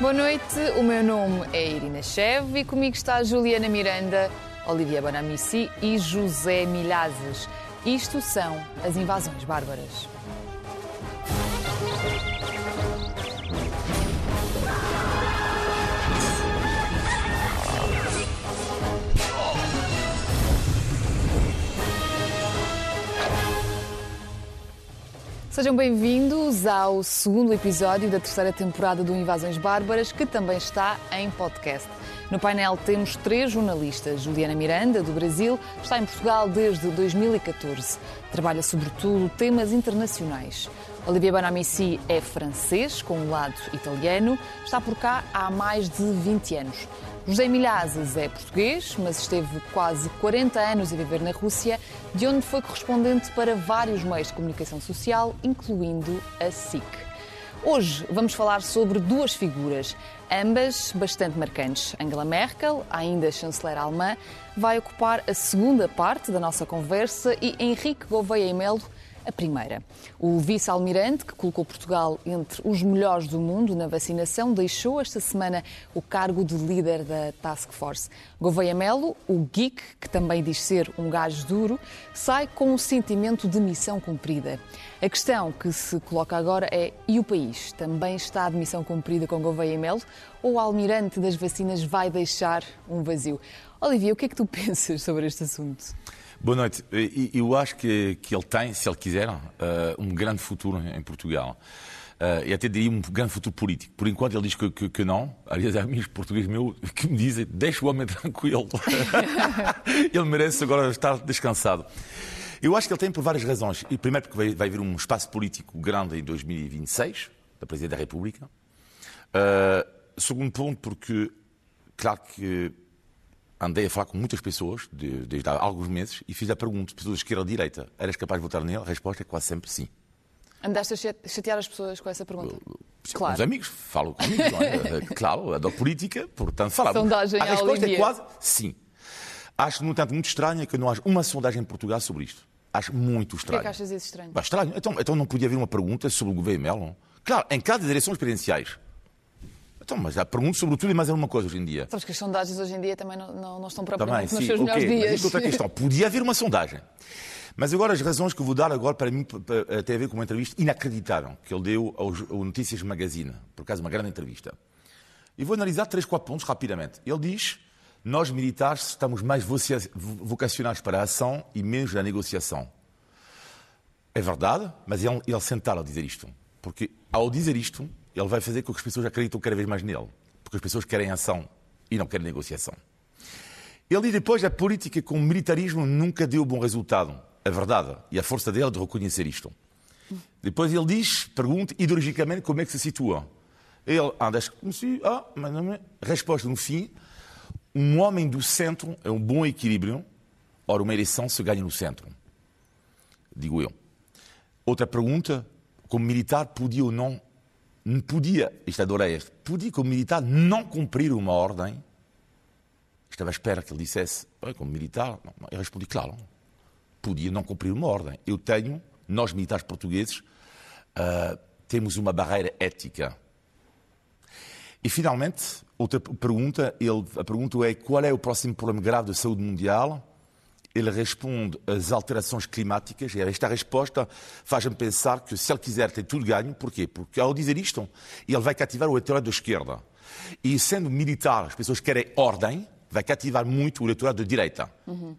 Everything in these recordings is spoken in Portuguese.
Boa noite, o meu nome é Irina Chev e comigo está Juliana Miranda, Olivia Bonamici e José Milhazes. Isto são as invasões bárbaras. Sejam bem-vindos ao segundo episódio da terceira temporada do Invasões Bárbaras, que também está em podcast. No painel temos três jornalistas. Juliana Miranda, do Brasil, está em Portugal desde 2014. Trabalha sobretudo temas internacionais. Olivier Bonamici é francês, com um lado italiano. Está por cá há mais de 20 anos. José Milhazes é português, mas esteve quase 40 anos a viver na Rússia, de onde foi correspondente para vários meios de comunicação social, incluindo a SIC. Hoje vamos falar sobre duas figuras, ambas bastante marcantes. Angela Merkel, ainda chanceler alemã, vai ocupar a segunda parte da nossa conversa e Henrique Gouveia e Melo a primeira. O vice-almirante, que colocou Portugal entre os melhores do mundo na vacinação, deixou esta semana o cargo de líder da Task Force. Gouveia Melo, o geek, que também diz ser um gajo duro, sai com um sentimento de missão cumprida. A questão que se coloca agora é: e o país? Também está de missão cumprida com Gouveia Melo? Ou o almirante das vacinas vai deixar um vazio? Olivia, o que é que tu pensas sobre este assunto? Boa noite. Eu acho que, que ele tem, se ele quiser, uh, um grande futuro em Portugal. Uh, e até diria um grande futuro político. Por enquanto ele diz que, que, que não. Aliás, há amigos portugueses meus que me dizem: deixa o homem tranquilo. ele merece agora estar descansado. Eu acho que ele tem por várias razões. E primeiro porque vai, vai haver um espaço político grande em 2026, da Presidente da República. Uh, segundo ponto, porque, claro que andei a falar com muitas pessoas de, desde há alguns meses e fiz a pergunta, pessoas de esquerda ou direita, eras capaz de votar nele? A resposta é quase sempre sim. Andaste a chatear as pessoas com essa pergunta? Claro. Os amigos falam comigo, não é? claro, adoro política, portanto falava. Sondagem a resposta é quase sim. Acho, no entanto, muito estranho que não haja uma sondagem em Portugal sobre isto. Acho muito estranho. Por que, achas isso estranho? Estranho. Então, então não podia haver uma pergunta sobre o governo Melo? Claro, em cada direção presidenciais então, mas há perguntas sobre tudo e mais alguma coisa hoje em dia. Sabes que as sondagens hoje em dia também não, não, não estão propriamente também, nos seus okay, melhores dias. Mas outra questão. Podia haver uma sondagem. Mas agora as razões que eu vou dar agora para mim têm a ver com uma entrevista inacreditável que ele deu ao, ao Notícias Magazine. Por acaso, uma grande entrevista. E vou analisar três, quatro pontos rapidamente. Ele diz nós militares estamos mais vocacionados para a ação e menos na negociação. É verdade, mas ele, ele sentaram a dizer isto. Porque ao dizer isto, ele vai fazer com que as pessoas acreditem cada vez mais nele. Porque as pessoas querem ação e não querem negociação. Ele diz depois a política com militarismo nunca deu bom resultado. A verdade. E a força dele de reconhecer isto. Depois ele diz, pergunta ideologicamente como é que se situa. Ele anda ah, mas não é. Resposta no fim: um homem do centro é um bom equilíbrio. Ora, uma eleição se ganha no centro. Digo eu. Outra pergunta: como militar, podia ou não podia, isto adorei este, podia como militar não cumprir uma ordem. Estava à espera que ele dissesse, como militar, não, eu respondi, claro, podia não cumprir uma ordem. Eu tenho, nós militares portugueses, uh, temos uma barreira ética. E finalmente, outra pergunta, ele, a pergunta é qual é o próximo problema grave da saúde mundial? Ele responde às alterações climáticas e esta resposta faz-me pensar que se ele quiser ter tudo ganho, porquê? Porque ao dizer isto, ele vai cativar o eleitorado da esquerda. E sendo militar, as pessoas querem ordem, vai cativar muito o eleitorado da direita. Uhum.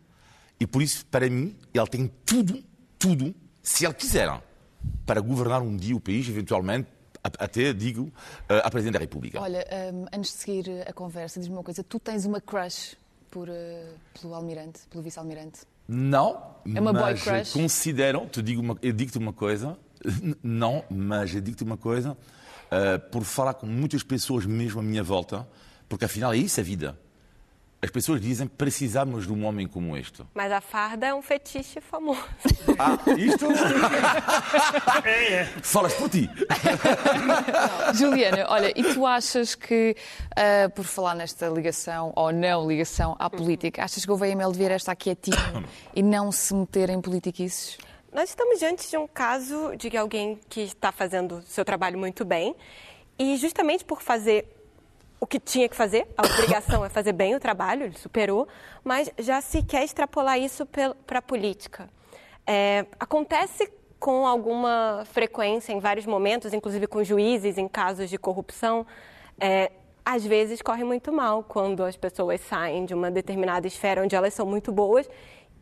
E por isso, para mim, ele tem tudo, tudo, se ele quiser, para governar um dia o país, eventualmente, até, digo, a Presidente da República. Olha, um, antes de seguir a conversa, diz-me uma coisa. Tu tens uma crush por, uh, pelo almirante, pelo vice-almirante? Não, é uma mas boy crush. consideram, te digo uma, eu digo-te uma coisa, não, mas eu digo-te uma coisa, uh, por falar com muitas pessoas mesmo à minha volta, porque afinal é isso a vida. As pessoas dizem que precisamos de um homem como este. Mas a farda é um fetiche famoso. Ah, isto? é, é. Falas por ti. Juliana, olha, e tu achas que, uh, por falar nesta ligação ou não ligação à política, achas que o VML devia estar quietinho e não se meter em politiquices? Nós estamos diante de um caso de alguém que está fazendo seu trabalho muito bem e justamente por fazer o que tinha que fazer, a obrigação é fazer bem o trabalho, ele superou, mas já se quer extrapolar isso para a política. É, acontece com alguma frequência em vários momentos, inclusive com juízes em casos de corrupção, é, às vezes corre muito mal quando as pessoas saem de uma determinada esfera onde elas são muito boas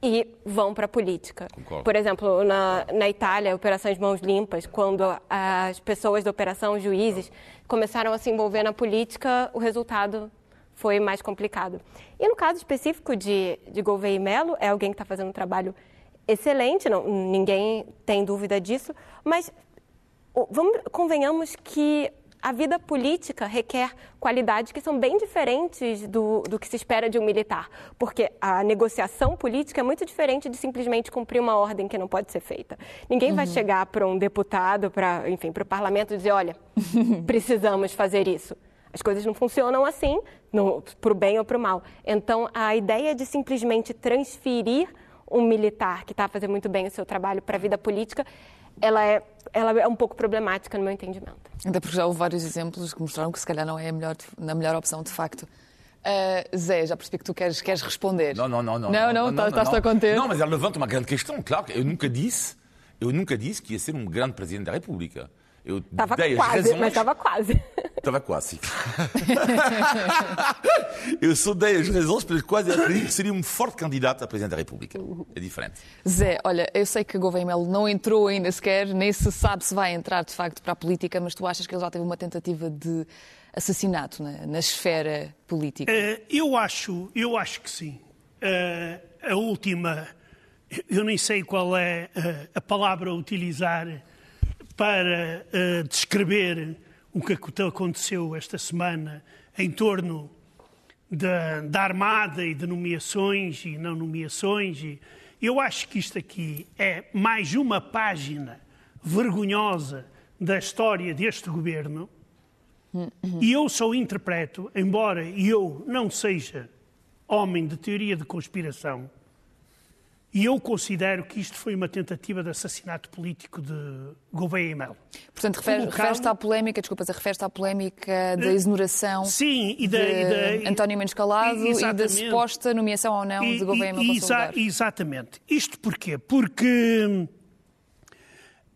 e vão para a política. Concordo. Por exemplo, na, na Itália, operações mãos limpas, quando as pessoas da operação, juízes, começaram a se envolver na política, o resultado foi mais complicado. E no caso específico de, de Gouveia e Melo, é alguém que está fazendo um trabalho excelente, não, ninguém tem dúvida disso, mas vamos, convenhamos que a vida política requer qualidades que são bem diferentes do, do que se espera de um militar, porque a negociação política é muito diferente de simplesmente cumprir uma ordem que não pode ser feita. Ninguém uhum. vai chegar para um deputado, para, enfim, para o parlamento e dizer, olha, precisamos fazer isso. As coisas não funcionam assim, para o bem ou para o mal. Então, a ideia de simplesmente transferir um militar que está fazendo muito bem o seu trabalho para a vida política ela é, ela é um pouco problemática no meu entendimento. Até porque já houve vários exemplos que mostraram que se calhar não é a melhor, a melhor opção de facto. Uh, Zé, já percebi que tu queres, queres responder. Não, não, não. Não, não, não, não estás a conter. Não, mas ela levanta uma grande questão. Claro, eu nunca disse, eu nunca disse que ia ser um grande presidente da República. Eu estava quase, razões... mas estava quase. Estava quase. eu só dei as razões pelas quais eu acredito que seria um forte candidato a Presidente da República. É diferente. Zé, olha, eu sei que Gouveia Melo não entrou ainda sequer, nem se sabe se vai entrar de facto para a política, mas tu achas que ele já teve uma tentativa de assassinato na, na esfera política? Uh, eu, acho, eu acho que sim. Uh, a última, eu nem sei qual é uh, a palavra a utilizar para uh, descrever o que aconteceu esta semana em torno da, da, Armada e de nomeações e não nomeações. E eu acho que isto aqui é mais uma página vergonhosa da história deste governo. E eu só interpreto, embora eu não seja homem de teoria de conspiração, e eu considero que isto foi uma tentativa de assassinato político de Gouveia e Melo. Portanto, refere-se refere à polémica, desculpa, refere-se à polémica da eh, exoneração Sim, e da, de e da, António Mendes Calado e, e da suposta nomeação ou não e, de Gouveia e Melo exa Exatamente. Isto porquê? Porque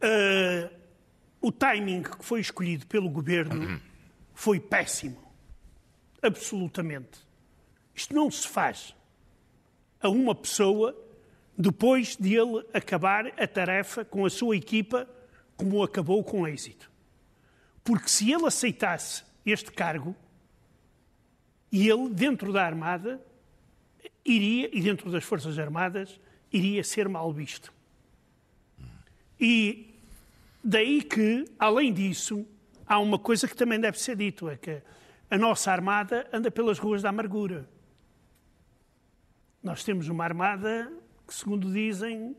uh, o timing que foi escolhido pelo governo foi péssimo. Absolutamente. Isto não se faz a uma pessoa depois de ele acabar a tarefa com a sua equipa como acabou com êxito. Porque se ele aceitasse este cargo, e ele, dentro da Armada, iria, e dentro das Forças Armadas, iria ser mal visto. E daí que, além disso, há uma coisa que também deve ser dito, é que a nossa Armada anda pelas ruas da amargura. Nós temos uma Armada que, segundo dizem,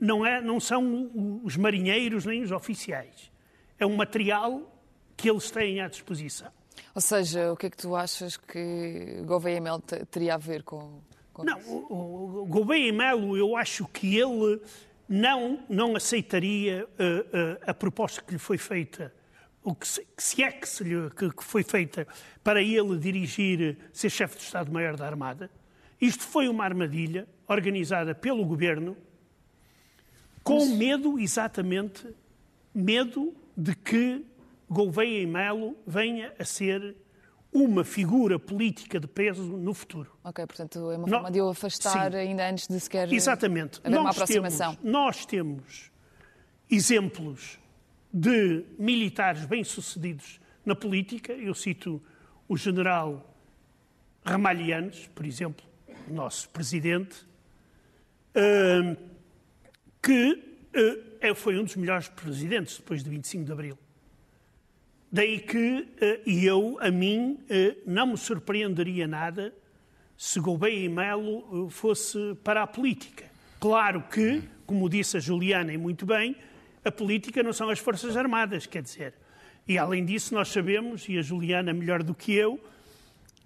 não, é, não são os marinheiros nem os oficiais. É um material que eles têm à disposição. Ou seja, o que é que tu achas que Gouveia Melo teria a ver com, com não, isso? O, o Gouveia Melo, eu acho que ele não, não aceitaria uh, uh, a proposta que lhe foi feita, o que se, se é que, se lhe, que, que foi feita para ele dirigir, ser chefe de Estado-Maior da Armada. Isto foi uma armadilha organizada pelo governo com medo, exatamente, medo de que Gouveia e Melo venha a ser uma figura política de peso no futuro. Ok, portanto é uma forma de o afastar sim. ainda antes de sequer Exatamente. haver nós uma aproximação. Temos, nós temos exemplos de militares bem-sucedidos na política. Eu cito o general Ramalhianes, por exemplo, nosso presidente, que uh, foi um dos melhores presidentes depois de 25 de Abril. Daí que, uh, e eu, a mim, uh, não me surpreenderia nada se Gouveia e Melo fosse para a política. Claro que, como disse a Juliana e muito bem, a política não são as Forças Armadas, quer dizer. E além disso, nós sabemos, e a Juliana melhor do que eu,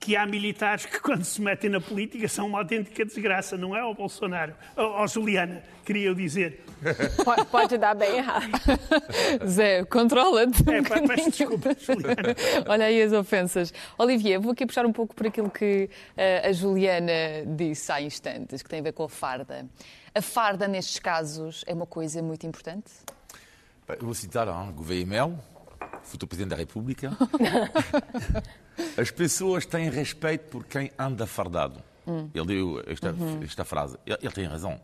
que há militares que, quando se metem na política, são uma autêntica desgraça, não é ao Bolsonaro? Ao Juliana, queria eu dizer. Pode, pode dar bem errado. Zé, controla-te. É, pá, peço desculpa, Juliana. Olha aí as ofensas. Olivier, vou aqui puxar um pouco por aquilo que uh, a Juliana disse há instantes, que tem a ver com a farda. A farda, nestes casos, é uma coisa muito importante? Eu vou citar hein, Gouveia Mel, futuro Presidente da República. As pessoas têm respeito por quem anda fardado. Hum. Ele deu esta, uhum. esta frase. Ele, ele, tem razão.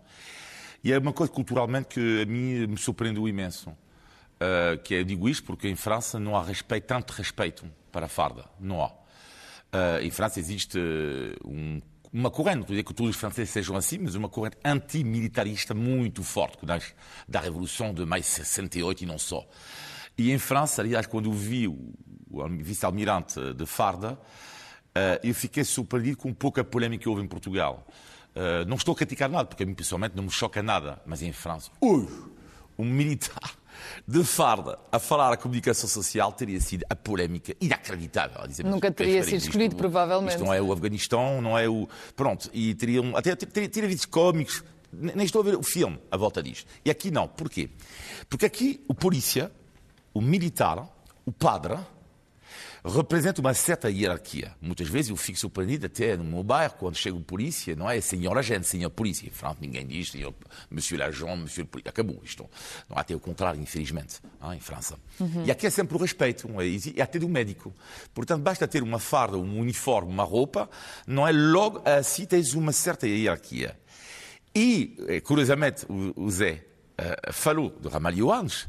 E é uma coisa culturalmente que a mim me surpreendeu imenso. Uh, que é, eu digo isto porque em França não há respeito, tanto respeito para a farda. Não há. Uh, em França existe um, uma corrente, não estou a dizer que todos os franceses sejam assim, mas uma corrente antimilitarista muito forte, que nasce da Revolução de maio de 68 e não só. E em França, aliás, quando eu vi o, o vice-almirante de Farda, uh, eu fiquei surpreendido com pouca polémica que houve em Portugal. Uh, não estou a criticar nada, porque a mim pessoalmente não me choca nada, mas em França, ui, um militar de farda a falar a comunicação social teria sido a polémica inacreditável. Nunca teria sido escolhido, provavelmente. Isto não é o Afeganistão, não é o. Pronto, e teriam. Até teria, teria vídeos cómicos. Nem estou a ver o filme à volta disto. E aqui não. Porquê? Porque aqui o polícia, o militar, o padre, representa uma certa hierarquia. Muitas vezes eu fico surpreendido até no meu bairro, quando chega o polícia, não é senhor agente, senhor polícia. Em França ninguém diz, senhor, monsieur l'agent, monsieur polícia. Acabou isto. Não há até o contrário, infelizmente, hein, em França. Uhum. E aqui é sempre o respeito, é? e até do médico. Portanto, basta ter uma farda, um uniforme, uma roupa, não é logo assim tens uma certa hierarquia. E, eh, curiosamente, o Zé uh, falou do Ramalho antes,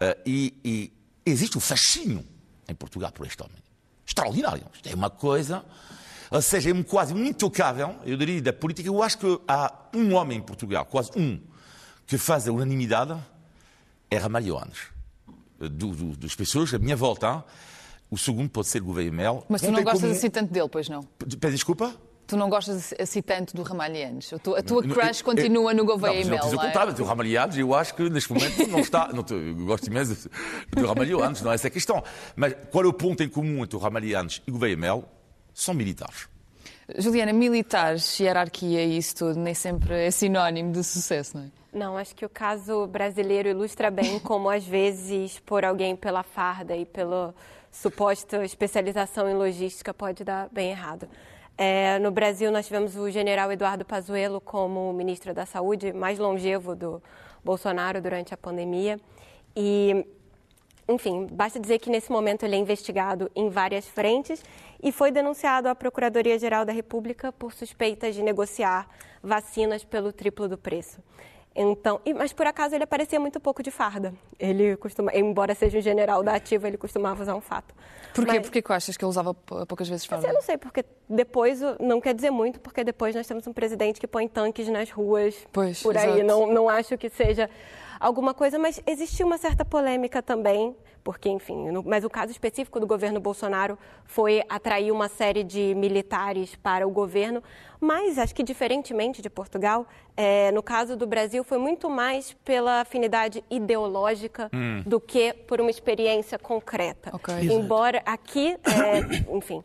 uh, e, e existe o fascínio em Portugal por este homem. Extraordinário. Isto é uma coisa. Ou seja, é quase intocável, eu diria, da política. Eu acho que há um homem em Portugal, quase um, que faz a unanimidade, é Ramalho Anos. Do, do, das pessoas, a minha volta, o segundo pode ser Gouveia Mel. Mas tu não gostas como... assim tanto dele, pois não? Peço desculpa? Tu não gostas assim tanto do Ramalhianes? A tua, a tua crush continua no Gouveia e Mel, não, não é? contrário, o Ramalhianes eu acho que neste momento não está... Não, eu gosto imenso do Ramalhianes, não é essa a questão. Mas qual é o ponto em comum entre o Ramalhianes e o Gouveia Mel? São militares. Juliana, militares, hierarquia e isso tudo nem sempre é sinónimo de sucesso, não é? Não, acho que o caso brasileiro ilustra bem como, às vezes, por alguém pela farda e pela suposta especialização em logística pode dar bem errado. É, no Brasil, nós tivemos o general Eduardo Pazuello como ministro da Saúde, mais longevo do Bolsonaro durante a pandemia. E, enfim, basta dizer que nesse momento ele é investigado em várias frentes e foi denunciado à Procuradoria-Geral da República por suspeitas de negociar vacinas pelo triplo do preço. Então, mas por acaso ele aparecia muito pouco de farda. Ele costuma, embora seja um general da ativa, ele costumava usar um fato. Por quê? Mas, por que achas que ele usava poucas vezes farda? Eu não sei, porque depois não quer dizer muito, porque depois nós temos um presidente que põe tanques nas ruas pois, por aí. Não, não acho que seja alguma coisa, mas existiu uma certa polêmica também, porque, enfim, no, mas o caso específico do governo Bolsonaro foi atrair uma série de militares para o governo, mas acho que, diferentemente de Portugal, é, no caso do Brasil, foi muito mais pela afinidade ideológica hum. do que por uma experiência concreta. Okay. Embora aqui, é, enfim.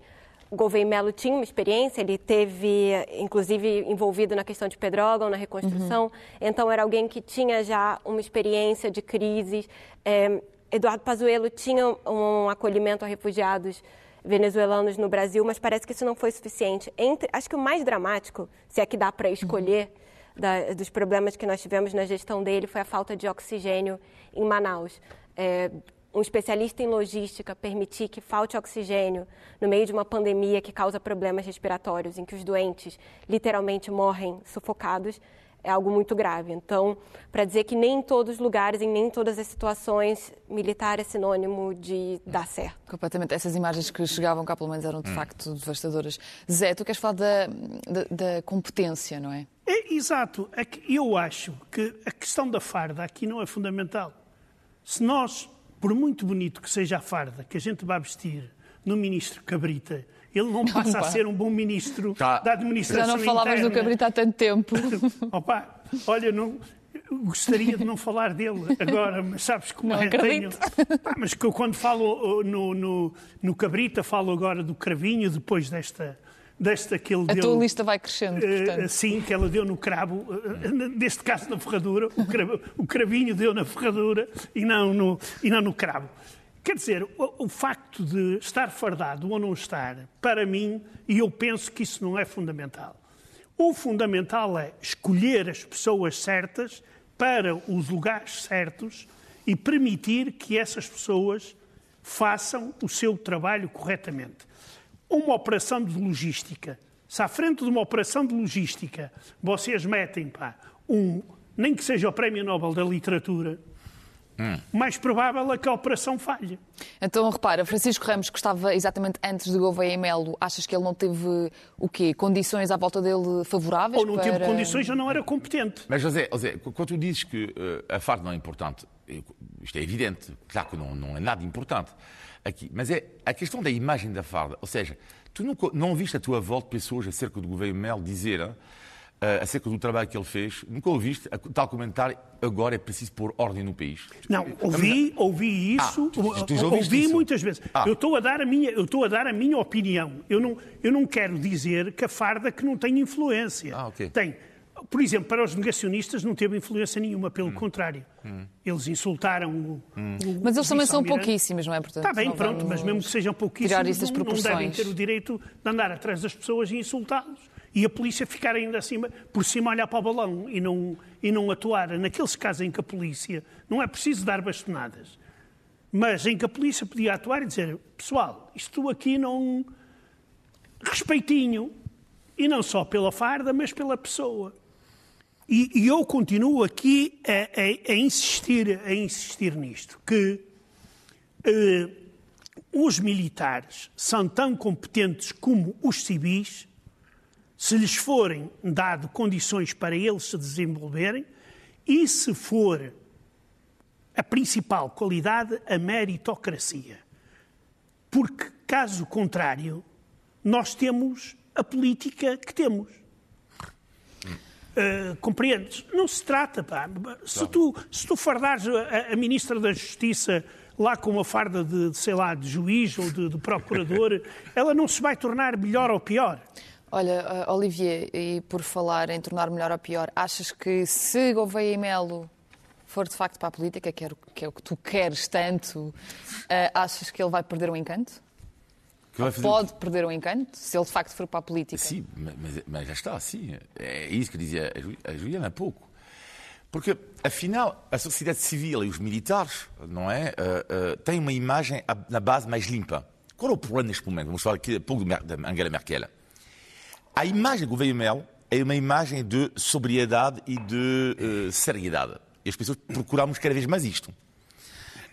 Gouveia Melo tinha uma experiência, ele teve, inclusive, envolvido na questão de Pedrógão, na reconstrução, uhum. então era alguém que tinha já uma experiência de crises. É, Eduardo Pazuello tinha um acolhimento a refugiados venezuelanos no Brasil, mas parece que isso não foi suficiente. Entre, acho que o mais dramático, se é que dá para escolher, uhum. da, dos problemas que nós tivemos na gestão dele foi a falta de oxigênio em Manaus. É, um especialista em logística permitir que falte oxigênio no meio de uma pandemia que causa problemas respiratórios, em que os doentes literalmente morrem sufocados, é algo muito grave. Então, para dizer que nem em todos os lugares, em nem em todas as situações, militar é sinônimo de dar certo. Completamente. Essas imagens que chegavam cá, pelo menos, eram de hum. facto devastadoras. Zé, tu queres falar da, da, da competência, não é? é? Exato. É eu acho que a questão da farda aqui não é fundamental. Se nós por muito bonito que seja a farda que a gente vai vestir no ministro Cabrita, ele não passa Opa. a ser um bom ministro tá. da administração Já não falavas interna. do Cabrita há tanto tempo. Opa, olha, não, gostaria de não falar dele agora, mas sabes como não é? Tenho, pá, mas que eu quando falo no, no, no Cabrita, falo agora do Cravinho, depois desta, desta que ele A deu. tua lista vai crescendo, eh, portanto. Sim, que ela deu no cravo, eh, neste caso na ferradura, o, cravo, o cravinho deu na ferradura e não no, e não no cravo. Quer dizer, o, o, facto de estar fardado ou não estar, para mim, e eu penso que isso não é fundamental. O fundamental é escolher as pessoas certas para os lugares certos e permitir que essas pessoas façam o seu trabalho corretamente. Uma operação de logística, se à frente de uma operação de logística vocês metem pá, um, nem que seja o Prémio Nobel da Literatura, Hum. mais provável é que a operação falhe. Então, repara, Francisco Ramos, que estava exatamente antes de Gouveia e Melo, achas que ele não teve o quê? Condições à volta dele favoráveis? Ou não para... teve condições ou não era competente. Mas, José, José quando tu dizes que uh, a FARC não é importante, isto é evidente, claro que não, não é nada importante aqui, mas é a questão da imagem da farda. Ou seja, tu não, não viste a tua volta pessoas acerca do governo Melo dizer uh, acerca do trabalho que ele fez, nunca ouviste tal comentário, agora é preciso pôr ordem no país. Não, ouvi, ouvi isso, ah, tu, tu ouvi isso? muitas vezes. Ah. Eu estou a dar a minha, eu estou a dar a minha opinião. Eu não, eu não quero dizer que a farda que não tem influência. Ah, okay. Tem. Por exemplo, para os negacionistas não teve influência nenhuma, pelo hum. contrário. Hum. Eles insultaram o, hum. o Mas eles também são pouquíssimos, não é? Portanto, Está bem, pronto, mas mesmo que sejam pouquíssimos, não, não devem ter o direito de andar atrás das pessoas e insultá-los e a polícia ficar ainda acima, por cima olhar para o balão e não, e não atuar. Naqueles casos em que a polícia não é preciso dar bastonadas, mas em que a polícia podia atuar e dizer: pessoal, isto aqui não. respeitinho. E não só pela farda, mas pela pessoa. E, e eu continuo aqui a, a, a, insistir, a insistir nisto, que eh, os militares são tão competentes como os civis se lhes forem dado condições para eles se desenvolverem e se for a principal qualidade a meritocracia. Porque, caso contrário, nós temos a política que temos. Uh, compreendes? Não se trata, pá. Se tu, se tu fardares a, a Ministra da Justiça lá com uma farda de, de sei lá, de juiz ou de, de procurador, ela não se vai tornar melhor ou pior. Olha, uh, Olivier, e por falar em tornar melhor ou pior, achas que se Gouveia e Melo for de facto para a política, que é o que, é o que tu queres tanto, uh, achas que ele vai perder o encanto? Pode perder o encanto se ele de facto for para a política? Sim, mas, mas já está, sim. É isso que dizia a Juliana há pouco. Porque, afinal, a sociedade civil e os militares não é, uh, uh, têm uma imagem na base mais limpa. Qual é o problema neste momento? Vamos falar aqui um pouco de Angela Merkel. A imagem do governo Melo é uma imagem de sobriedade e de uh, seriedade. E as pessoas procuramos cada vez mais isto.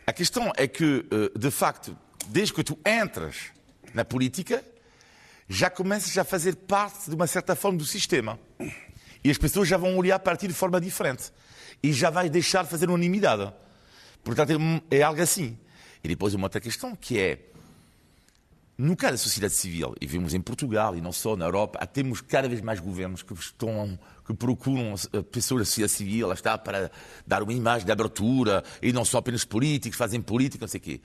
A questão é que, de facto, desde que tu entras na política, já começas a fazer parte de uma certa forma do sistema. E as pessoas já vão olhar para ti de forma diferente. E já vais deixar de fazer unanimidade. Portanto, é, é algo assim. E depois uma outra questão que é no caso da sociedade civil, e vimos em Portugal e não só na Europa, temos cada vez mais governos que, estão, que procuram pessoas da sociedade civil, está, para dar uma imagem de abertura, e não só apenas políticos, fazem política, não sei o quê.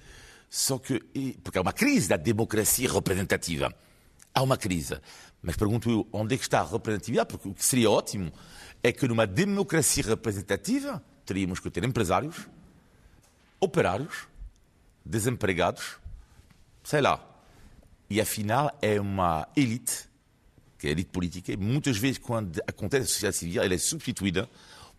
Só que, porque há uma crise da democracia representativa. Há uma crise. Mas pergunto eu, onde é que está a representatividade? Porque o que seria ótimo é que numa democracia representativa teríamos que ter empresários, operários, desempregados, sei lá, e afinal é uma elite, que é a elite política, e muitas vezes quando acontece a sociedade civil, ela é substituída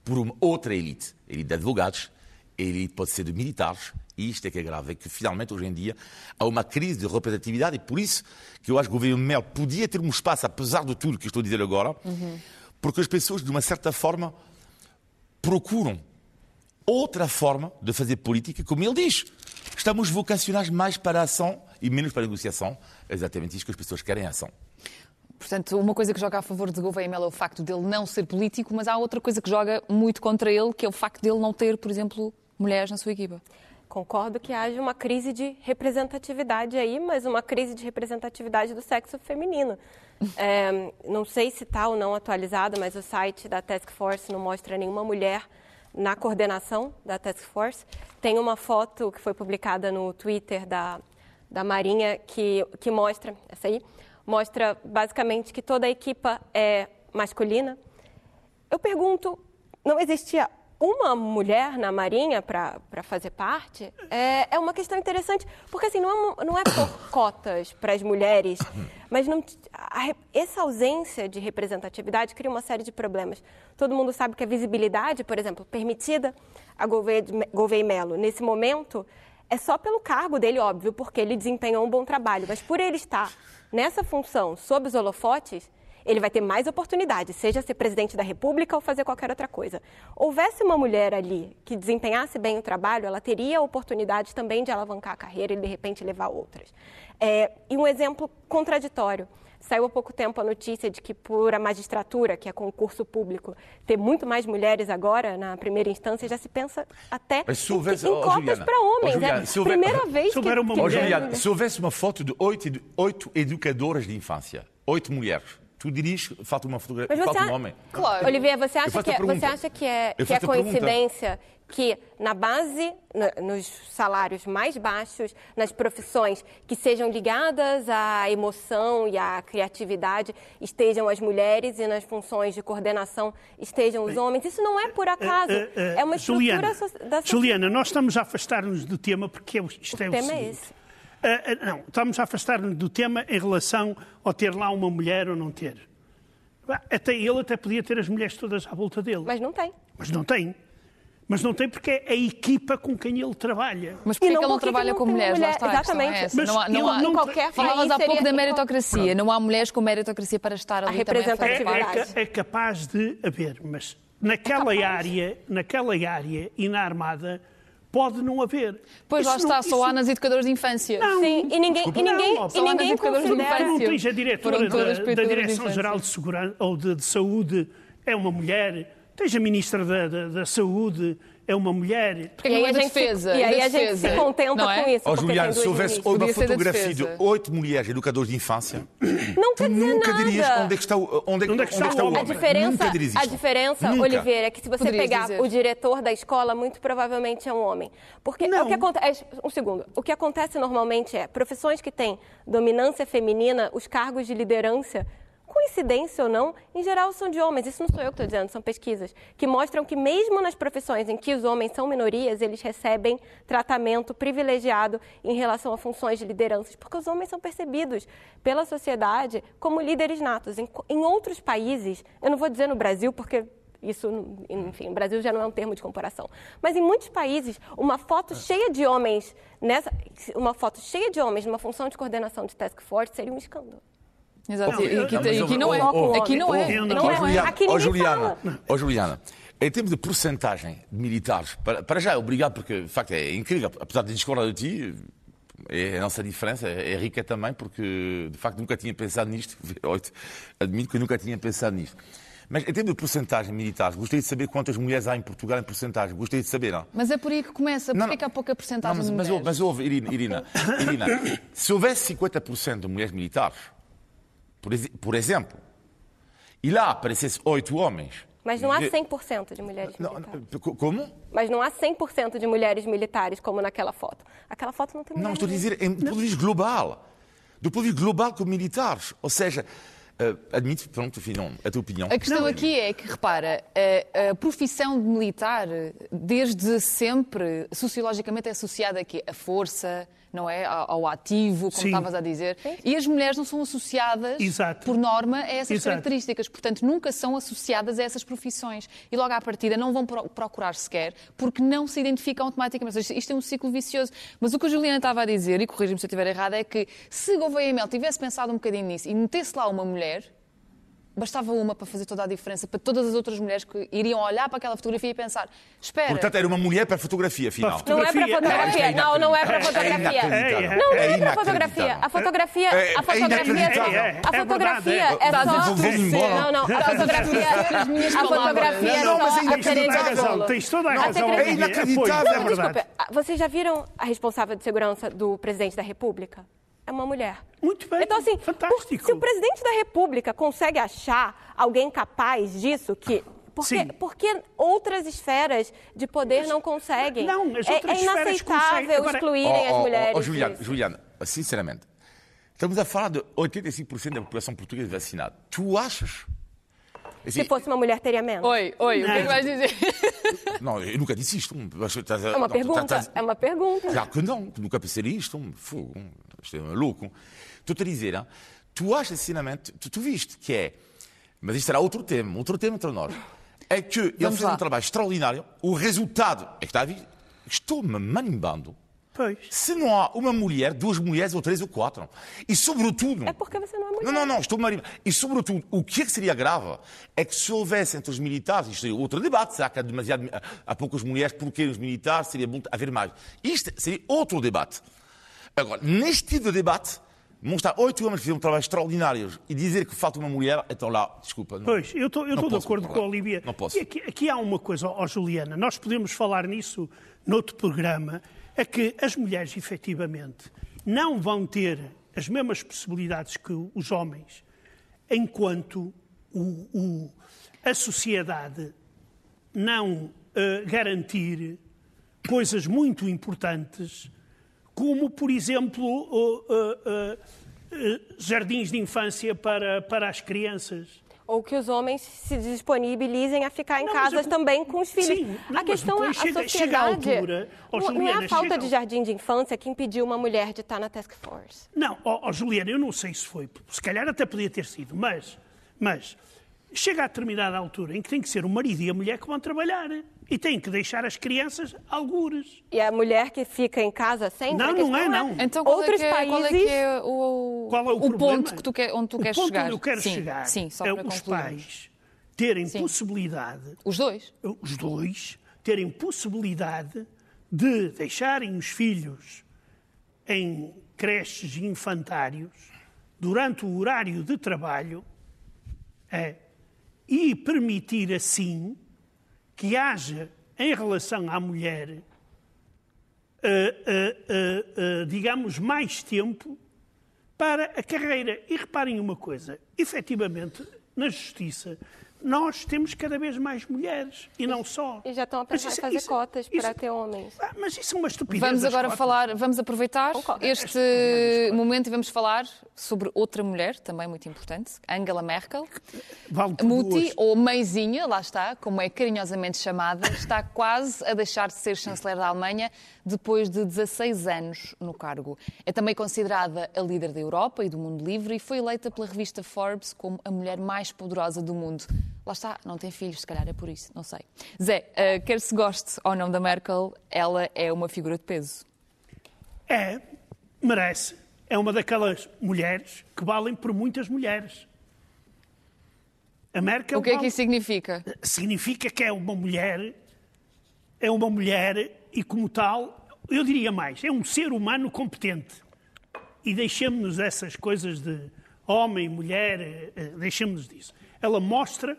por uma outra elite, elite de advogados, a elite pode ser de militares, e isto é que é grave, é que finalmente hoje em dia há uma crise de representatividade e por isso que eu acho que o governo Mel podia ter um espaço, apesar de tudo que estou a dizer agora, uhum. porque as pessoas, de uma certa forma, procuram outra forma de fazer política, como ele diz. Estamos vocacionados mais para a ação e menos para a negociação. É exatamente isso que as pessoas querem, ação. Portanto, uma coisa que joga a favor de Gouveia Melo é o facto dele não ser político, mas há outra coisa que joga muito contra ele, que é o facto dele não ter, por exemplo, mulheres na sua equipa. Concordo que haja uma crise de representatividade aí, mas uma crise de representatividade do sexo feminino. É, não sei se está ou não atualizado, mas o site da Task Force não mostra nenhuma mulher na coordenação da Task Force. Tem uma foto que foi publicada no Twitter da, da Marinha que, que mostra, essa aí, mostra basicamente que toda a equipa é masculina. Eu pergunto, não existia uma mulher na Marinha para fazer parte? É, é uma questão interessante, porque assim, não é, não é por cotas para as mulheres, mas não, a, essa ausência de representatividade cria uma série de problemas. Todo mundo sabe que a visibilidade, por exemplo, permitida a Gouveia Melo nesse momento é só pelo cargo dele, óbvio, porque ele desempenhou um bom trabalho, mas por ele estar nessa função, sob os holofotes, ele vai ter mais oportunidades, seja ser presidente da República ou fazer qualquer outra coisa. Houvesse uma mulher ali que desempenhasse bem o trabalho, ela teria oportunidade também de alavancar a carreira e, de repente, levar outras. É, e um exemplo contraditório. Saiu há pouco tempo a notícia de que, por a magistratura, que é concurso público, ter muito mais mulheres agora na primeira instância, já se pensa até se houvesse, em, em cotas para homens. Oh, Juliana, é a primeira vez se que... Uma oh, Juliana, se houvesse uma foto de oito, oito educadoras de infância, oito mulheres, tu dirias falta uma fotografia, falta um homem. Claro. Olivier, você acha que é, você acha que é, que é coincidência que na base, nos salários mais baixos, nas profissões que sejam ligadas à emoção e à criatividade, estejam as mulheres e nas funções de coordenação estejam os homens. Isso não é por acaso. Uh, uh, uh, é uma estrutura Juliana, da sociedade. Juliana, nós estamos a afastar-nos do tema porque isto o é o tema seguinte. é esse. Uh, uh, não, estamos a afastar-nos do tema em relação ao ter lá uma mulher ou não ter. Até ele até podia ter as mulheres todas à volta dele. Mas não tem. Mas não tem. Mas não tem porque é a equipa com quem ele trabalha. Mas porquê que ele não trabalha com mulheres? Mulher, está, exatamente. É Mas não há, não há, não, qualquer Falavas há pouco da meritocracia. Pronto. Não há mulheres com meritocracia para estar ali a representatividade. também a fazer é, é, capaz de haver, mas naquela é área, naquela área e na armada pode não haver. Pois isso lá está, não, só há nas educadoras de infância. Não, Sim, e ninguém, e ninguém, não, e ninguém considera... Não tens a diretora da, da Direção-Geral de, Segurança, ou de, de, Saúde. É uma mulher, tens a Ministra da, da, da Saúde é uma mulher. Porque e aí, a gente, defesa, e aí a gente se contenta é? com isso. Oh, Juliana, se houvesse uma fotografia de oito mulheres educadoras de infância, não quer dizer nunca nada. dirias onde é que está o, onde é, onde é que está, onde é que está o homem. A diferença, a diferença Oliveira, é que se você Poderias pegar dizer. o diretor da escola, muito provavelmente é um homem. Porque não. o que acontece. Um segundo. O que acontece normalmente é profissões que têm dominância feminina, os cargos de liderança coincidência ou não, em geral são de homens. Isso não sou eu que estou dizendo, são pesquisas que mostram que mesmo nas profissões em que os homens são minorias, eles recebem tratamento privilegiado em relação a funções de lideranças, porque os homens são percebidos pela sociedade como líderes natos. Em, em outros países, eu não vou dizer no Brasil, porque isso, enfim, o Brasil já não é um termo de comparação. Mas em muitos países, uma foto cheia de homens nessa, uma foto cheia de homens numa função de coordenação de task force seria um escândalo. Exato. E aqui não é. Aqui não é. Não é. Aqui ninguém Juliana, oh, Juliana, em termos de porcentagem de militares, para, para já, obrigado, porque de facto é incrível, apesar de discordar de ti, é a nossa diferença, é rica também, porque de facto nunca tinha pensado nisto, admito que nunca tinha pensado nisto. Mas em termos de porcentagem militares, gostaria de saber quantas mulheres há em Portugal em porcentagem. Gostaria de saber, não? Mas é por aí que começa. Porquê que há pouca porcentagem mas, de mulheres? Mas, mas houve, Irina, Irina, Irina se houvesse 50% de mulheres militares, por, por exemplo, e lá aparecesse oito homens. Mas não há 100% de mulheres não, militares. Como? Mas não há 100% de mulheres militares como naquela foto. Aquela foto não tem Não, estou a dizer do ponto de vista global. Do ponto de vista global com militares. Ou seja, uh, admito, pronto, não, a tua opinião. A questão não, aqui é que, repara, a, a, profissão de militar, desde sempre, sociologicamente é associada aqui a força, não é? Ao ativo, como Sim. estavas a dizer. E as mulheres não são associadas, Exato. por norma, a essas Exato. características. Portanto, nunca são associadas a essas profissões. E logo à partida não vão procurar sequer, porque não se identificam automaticamente. Isto é um ciclo vicioso. Mas o que a Juliana estava a dizer, e corrija-me se eu estiver errada, é que se Gouveia Mel tivesse pensado um bocadinho nisso e metesse lá uma mulher, bastava uma para fazer toda a diferença, para todas as outras mulheres que iriam olhar para aquela fotografia e pensar: espera. Portanto, era uma mulher para a fotografia, afinal. Não é para a fotografia. É, não, não é para a fotografia. É não, não é para a fotografia. A fotografia. A fotografia. A fotografia é só. Não, não. A fotografia. A fotografia é só a cereja Tens toda a razão. É inacreditável, é verdade. Vocês já viram a responsável de segurança do presidente da República? É uma mulher. Muito bem. Então, assim, fantástico. se o presidente da República consegue achar alguém capaz disso, que Porque, porque outras esferas de poder não conseguem. Não, as é, outras é esferas inaceitável. Agora- excluírem Oh, oh, as oh, mulheres. oh, Juliana, disso. Juliana, sinceramente, estamos a falar de 85% da população portuguesa vacinada. Tu achas? Se fosse uma mulher, teria menos. Oi, oi, o que é que vais dizer? Não, eu nunca disse isto. Mas tu estás a- É uma não, pergunta. É uma pergunta. Claro que não, que nunca pensei nisto. Fogo, isto é louco. Estou-te a dizer, hein? tu achas, sinceramente, tu, tu viste que é, mas isto era outro tema, outro tema entre nós, é que ele fez lá. um trabalho extraordinário, o resultado é que está a vir, estou-me manimbando Pois. se não há uma mulher, duas mulheres ou três ou quatro. E sobretudo... É porque você não é mulher. Não, não, não, estou marimbando. E sobretudo, o que é que seria grave é que se houvesse entre os militares, isto é outro debate, será que há, demasiado, há poucas mulheres, porque os militares seria bom haver mais. Isto seria outro debate. Agora, neste tipo de debate, mostrar oito homens que fizeram um trabalho extraordinário e dizer que falta uma mulher, então lá, desculpa. Não, Pois, eu estou eu Não estou de acordo com a. Olivia. Não posso. E aqui, aqui há uma coisa, ó Juliana, nós podemos falar nisso noutro programa, é que as mulheres, efetivamente, não vão ter as mesmas possibilidades que os homens enquanto o- o- a sociedade não eh, garantir coisas muito importantes, como, por exemplo, eh, eh, jardins de infância para, para as crianças. Ou que os homens se disponibilizem a ficar em Não, mas casa eu- também com os filhos. Sim, não, a questão é a chega- sociedade. chega à altura, não, não é Juliana, a falta chega de jardim de infância que impediu uma mulher de estar na task force. Não, ó, ó, Juliana, eu não sei se foi, se calhar até podia ter sido, mas, mas chega a determinada altura em que tem que ser o marido e a mulher que vão trabalhar e têm que deixar as crianças algures. E a mulher que fica em casa sempre. Não, não é, não. Então, qual Outros é que é, qual é, países- que é o, Qual é o, problema? ponto que tu quer, onde tu o queres ponto chegar? onde eu quero sim, chegar sim, só é para os concluirmos. pais terem Sim. possibilidade, Os dois? os dois, terem possibilidade de deixarem os filhos em creches e infantários durante o horário de trabalho é, e permitir assim que haja em relação à mulher, eh, eh, eh, digamos, mais tempo para a carreira. E reparem uma coisa: efetivamente, na justiça, nós temos cada vez mais mulheres e não só. E já estão a pensar em isso- fazer isso- cotas isso- para ter homens. Ah, Mas isso é uma estupidez. Vamos agora cotas. falar, vamos aproveitar Concordo. este momento e vamos falar sobre outra mulher, também muito importante, Angela Merkel. Vale Muti, duas. ou Meizinha, lá está, como é carinhosamente chamada, está quase a deixar de ser chanceler da Alemanha depois de 16 anos no cargo. É também considerada a líder da Europa e do mundo livre e foi eleita pela revista Forbes como a mulher mais poderosa do mundo. Lá está, não tem filhos, se calhar é por isso, não sei. Zé, eh, quer se goste ou não da Merkel, ela é uma figura de peso. É, merece. É uma daquelas mulheres que valem por muitas mulheres. A Merkel O que é que isso significa? significa que é uma mulher, é uma mulher e como tal, eu diria mais, é um ser humano competente. E deixemos-nos essas coisas de homem, mulher, eh, eh, deixemos-nos disso. Ela mostra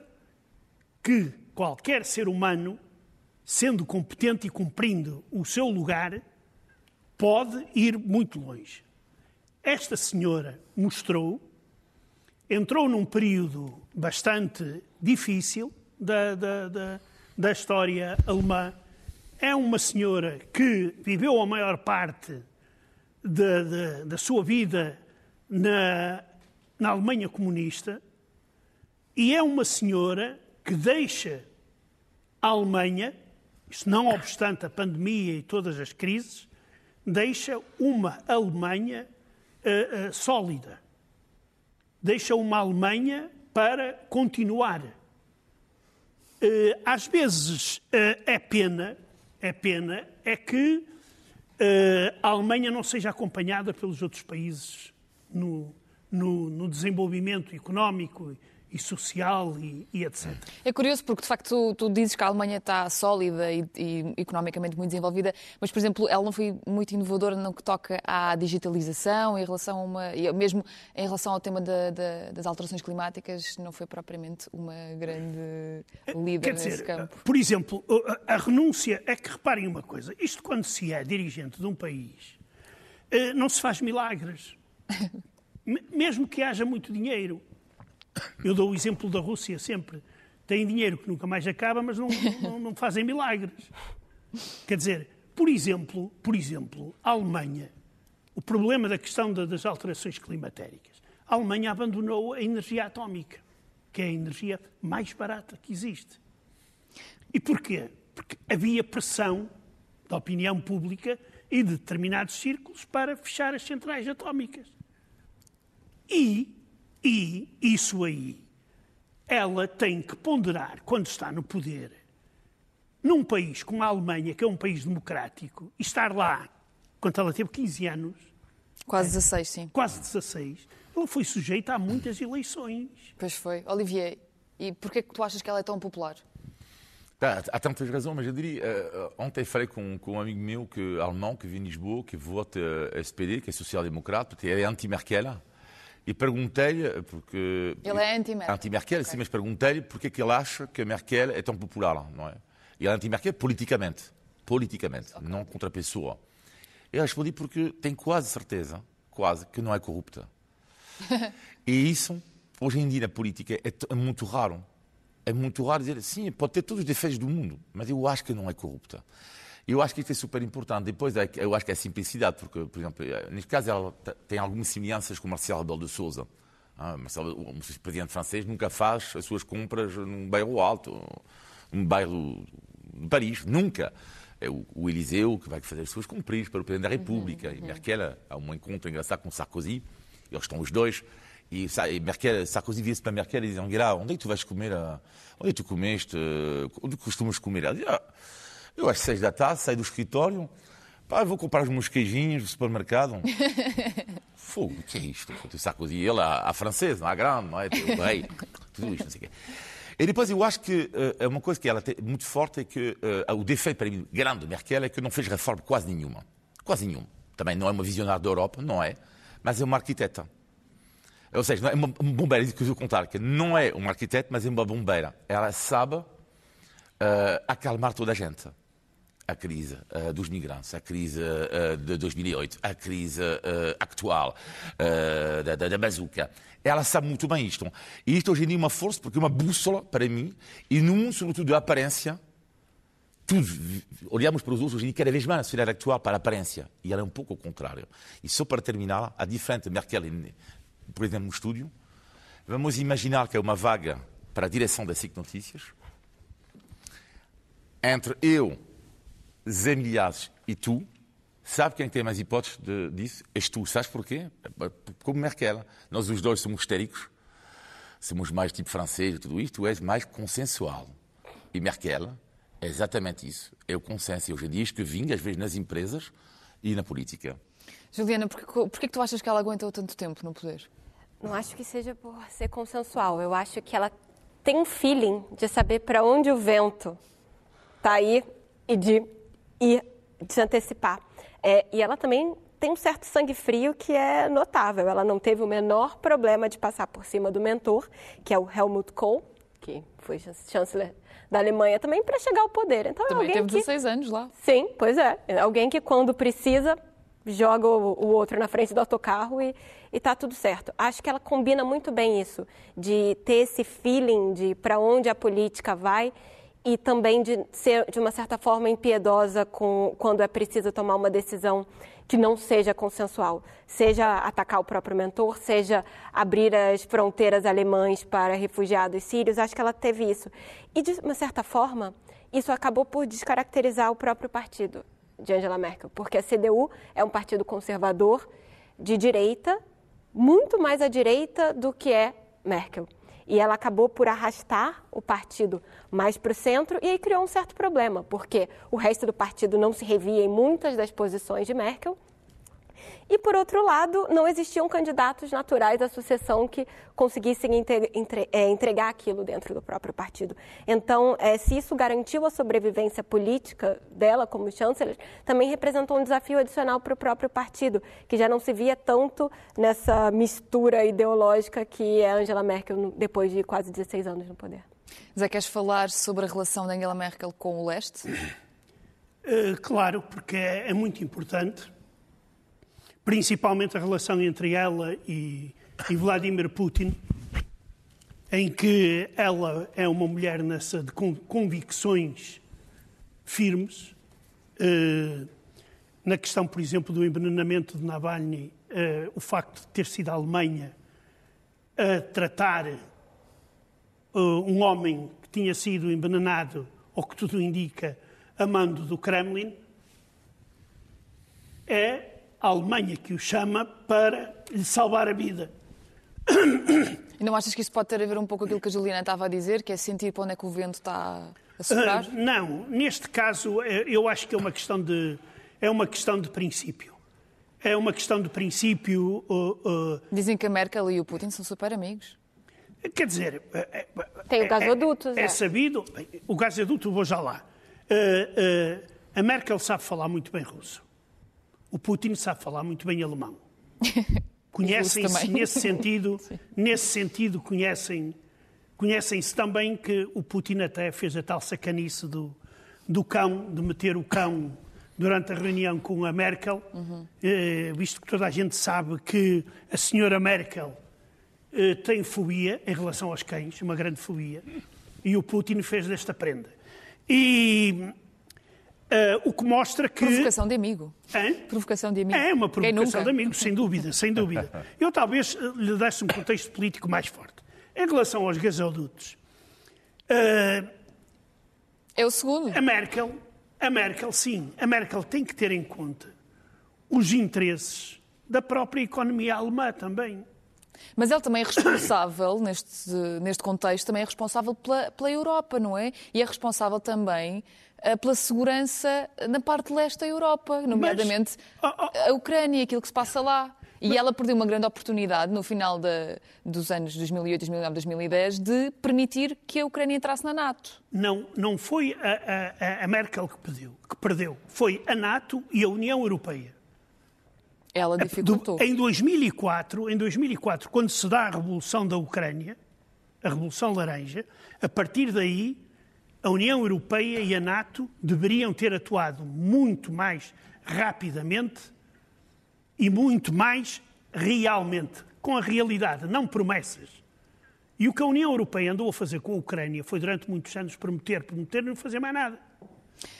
que qualquer ser humano, sendo competente e cumprindo o seu lugar, pode ir muito longe. Esta senhora mostrou, entrou num período bastante difícil da, da, da, da história alemã. É uma senhora que viveu a maior parte da, da, sua vida na, na Alemanha comunista e é uma senhora que deixa a Alemanha, isso não obstante a pandemia e todas as crises, deixa uma Alemanha eh, eh, sólida. Deixa uma Alemanha para continuar. Eh, às vezes é pena, é pena, é que eh, a Alemanha não seja acompanhada pelos outros países no, no, no desenvolvimento económico e social e, e etc. É curioso porque, de facto, tu, tu dizes que a Alemanha está sólida e, e economicamente muito desenvolvida, mas, por exemplo, ela não foi muito inovadora no que toca à digitalização, em relação a uma, mesmo em relação ao tema da- da- das alterações climáticas, não foi propriamente uma grande líder Quer nesse dizer, campo. por exemplo, a, renúncia é que reparem uma coisa: isto quando se é dirigente de um país, eh, não se faz milagres. Me- Mesmo que haja muito dinheiro. Eu dou o exemplo da Rússia sempre. têm dinheiro que nunca mais acaba, mas não, não, não fazem milagres. Quer dizer, por exemplo, por exemplo, a Alemanha, o problema da questão das alterações climatéricas. A Alemanha abandonou a energia atómica, que é a energia mais barata que existe. E porquê? Porque havia pressão da opinião pública e de determinados círculos para fechar as centrais atómicas. E, e isso aí, ela tem que ponderar, quando está no poder, num país como a Alemanha, que é um país democrático, e estar lá, quando ela teve 15 anos. Quase 16, sim. Quase 16. Ela foi sujeita a muitas eleições. Pois foi. Olivier, e porquê que tu achas que ela é tão popular? Tá, há tantas razões, mas eu diria. Uh, ontem falei com, com um amigo meu que, alemão que vive em Lisboa, que vota uh, SPD, que é social-democrata, porque ele é anti-Merkel. E perguntei-lhe, porque. Ele é anti-Merkel. Anti-Merkel, okay. sim, mas perguntei-lhe porque é que ele acha que a Merkel é tão popular, não é? E ele é anti-Merkel politicamente. Politicamente, okay. não contra a pessoa. Eu respondi porque tenho quase certeza, quase, que não é corrupta. e isso, hoje em dia, na política, é, é muito raro é muito raro dizer, sim, pode ter todos os defeitos do mundo, mas eu acho que não é corrupta. Eu acho que isto é super importante. Depois, é eu acho que é a simplicidade, porque, por exemplo, eh, neste caso, ela tem algumas semelhanças com Marcelo Rebelo de Souza. Ah, Marcelo, o presidente francês nunca faz as suas compras num bairro alto, num bairro de Paris, nunca. É o, o Eliseu que vai fazer as suas compras para o Presidente da República. Uhum, uhum. E Merkel, há um encontro engraçado com Sarkozy, eles estão os dois. E, e Merkel, Sarkozy via-se para Merkel e dizia, Anguila, onde é que tu vais comer? A... Onde é que tu comeste? Onde costumas comer? Ela dizia, ah, eu às seis da tarde saio do escritório, pá, vou comprar os meus queijinhos do supermercado. Fogo, o que é isto? O Sarkozy, ele, a francesa, a grande, não é? O rei, tudo isto, não sei o quê. E depois eu acho que uh, uma coisa que ela tem muito forte é que uh, o defeito para mim grande de Merkel é que não fez reforma quase nenhuma. Quase nenhuma. Também não é uma visionária da Europa, não é, mas é uma arquiteta. Ou seja, não é uma bombeira, isso que eu vou contar, que não é uma arquiteta, mas é uma bombeira. Ela sabe uh, acalmar toda a gente. A crise uh, dos migrantes, a crise uh, de 2008, a crise atual da, da, da bazuca. Ela sabe muito bem isto. E isto hoje em dia é uma força, porque é uma bússola para mim, e no mundo, sobretudo, da aparência, tudo, olhamos para os outros hoje em dia cada vez mais na sociedade atual para a aparência. E ela é um pouco o contrário. E só para terminar, a diferença de Merkel por exemplo, no estúdio. Vamos imaginar que é uma vaga para a direção da SIC Notícias. Entre eu, Zé Milhares e tu, sabe quem tem mais hipóteses de, disso? És tu. Sabes porquê? Como Merkel. Nós os dois somos histéricos, somos mais tipo francês e tudo isto. Tu és mais consensual. E Merkel é exatamente isso. É o consenso. E hoje em dia isto que vinga, às vezes, nas empresas e na política. Juliana, por que tu achas que ela aguentou tanto tempo no poder? Não acho que seja por ser consensual. Eu acho que ela tem um feeling de saber para onde o vento está aí e de ir, de se antecipar. É, e ela também tem um certo sangue frio que é notável. Ela não teve o menor problema de passar por cima do mentor, que é o Helmut Kohl, que foi chanceler da Alemanha também, para chegar ao poder. Então, é também é teve 16 que... anos lá. Sim, pois é. é. Alguém que, quando precisa, joga o outro na frente do autocarro e, está tudo certo. Acho que ela combina muito bem isso, de ter esse feeling de para onde a política vai e também de ser, de uma certa forma, impiedosa com, quando é preciso tomar uma decisão que não seja consensual, seja atacar o próprio mentor, seja abrir as fronteiras alemãs para refugiados sírios. Acho que ela teve isso. E, de uma certa forma, isso acabou por descaracterizar o próprio partido de Angela Merkel, porque a CDU é um partido conservador de direita, muito mais à direita do que é Merkel. E ela acabou por arrastar o partido mais para o centro e aí criou um certo problema, porque o resto do partido não se revia em muitas das posições de Merkel e, por outro lado, não existiam candidatos naturais à sucessão que conseguissem é, entregar aquilo dentro do próprio partido. Então, é, se isso garantiu a sobrevivência política dela como chanceler, também representou um desafio adicional para o próprio partido, que já não se via tanto nessa mistura ideológica que é Angela Merkel depois de quase 16 anos no poder. Zé, queres falar sobre a relação de Angela Merkel com o leste? Uh, claro, porque é, é muito importante principalmente a relação entre ela e, e Vladimir Putin. em que ela é uma mulher nessa de convicções firmes. Uh, na questão, por exemplo, do envenenamento de Navalny, uh, o facto de ter sido a Alemanha a tratar uh, um homem que tinha sido envenenado, ou que tudo indica, a mando do Kremlin, é a Alemanha que o chama para lhe salvar a vida. E não achas que isso pode ter a ver um pouco com aquilo que a Juliana estava a dizer, que é sentir para onde é que o vento está a soprar? Uh, não, neste caso eh, eu acho que é uma questão de, é uma questão de princípio. É uma questão de princípio. Uh, uh... Dizem que a Merkel e o Putin são super amigos. Quer dizer. Tem o gasoduto, é, é, é sabido. O gasoduto, vou já lá. a Merkel sabe falar muito bem russo. O Putin sabe falar muito bem alemão. Conhecem-se nesse sentido, nesse sentido conhecem conhecem-se também que o Putin até fez a tal sacanice do, do cão, de meter o cão durante a reunião com a Merkel, uhum. eh, visto que toda a gente sabe que a senhora Merkel eh, tem fobia em relação aos cães, uma grande fobia, e o Putin fez desta prenda. E Uh, o que mostra que. Provocação de amigo. Hã? Provocação de amigo. É uma provocação de amigo, sem dúvida, sem dúvida. Eu talvez lhe desse um contexto político mais forte. Em relação aos gasodutos. Uh, é o segundo. A Merkel, a Merkel, sim, a Merkel tem que ter em conta os interesses da própria economia alemã também. Mas ele também é responsável, neste, neste contexto, também é responsável pela, pela Europa, não é? E é responsável também pela segurança na parte leste da Europa, nomeadamente Mas, a Ucrânia, aquilo que se passa lá. E Mas... ela perdeu uma grande oportunidade no final de, dos anos 2008, 2009, 2010 de permitir que a Ucrânia entrasse na NATO. Não, não foi a, a, a Merkel que perdeu, que perdeu, foi a NATO e a União Europeia. Ela dificultou. Em 2004, em 2004, quando se dá a Revolução da Ucrânia, a Revolução Laranja, a partir daí a União Europeia e a NATO deveriam ter atuado muito mais rapidamente e muito mais realmente, com a realidade, não promessas. E o que a União Europeia andou a fazer com a Ucrânia foi durante muitos anos prometer, prometer e não fazer mais nada.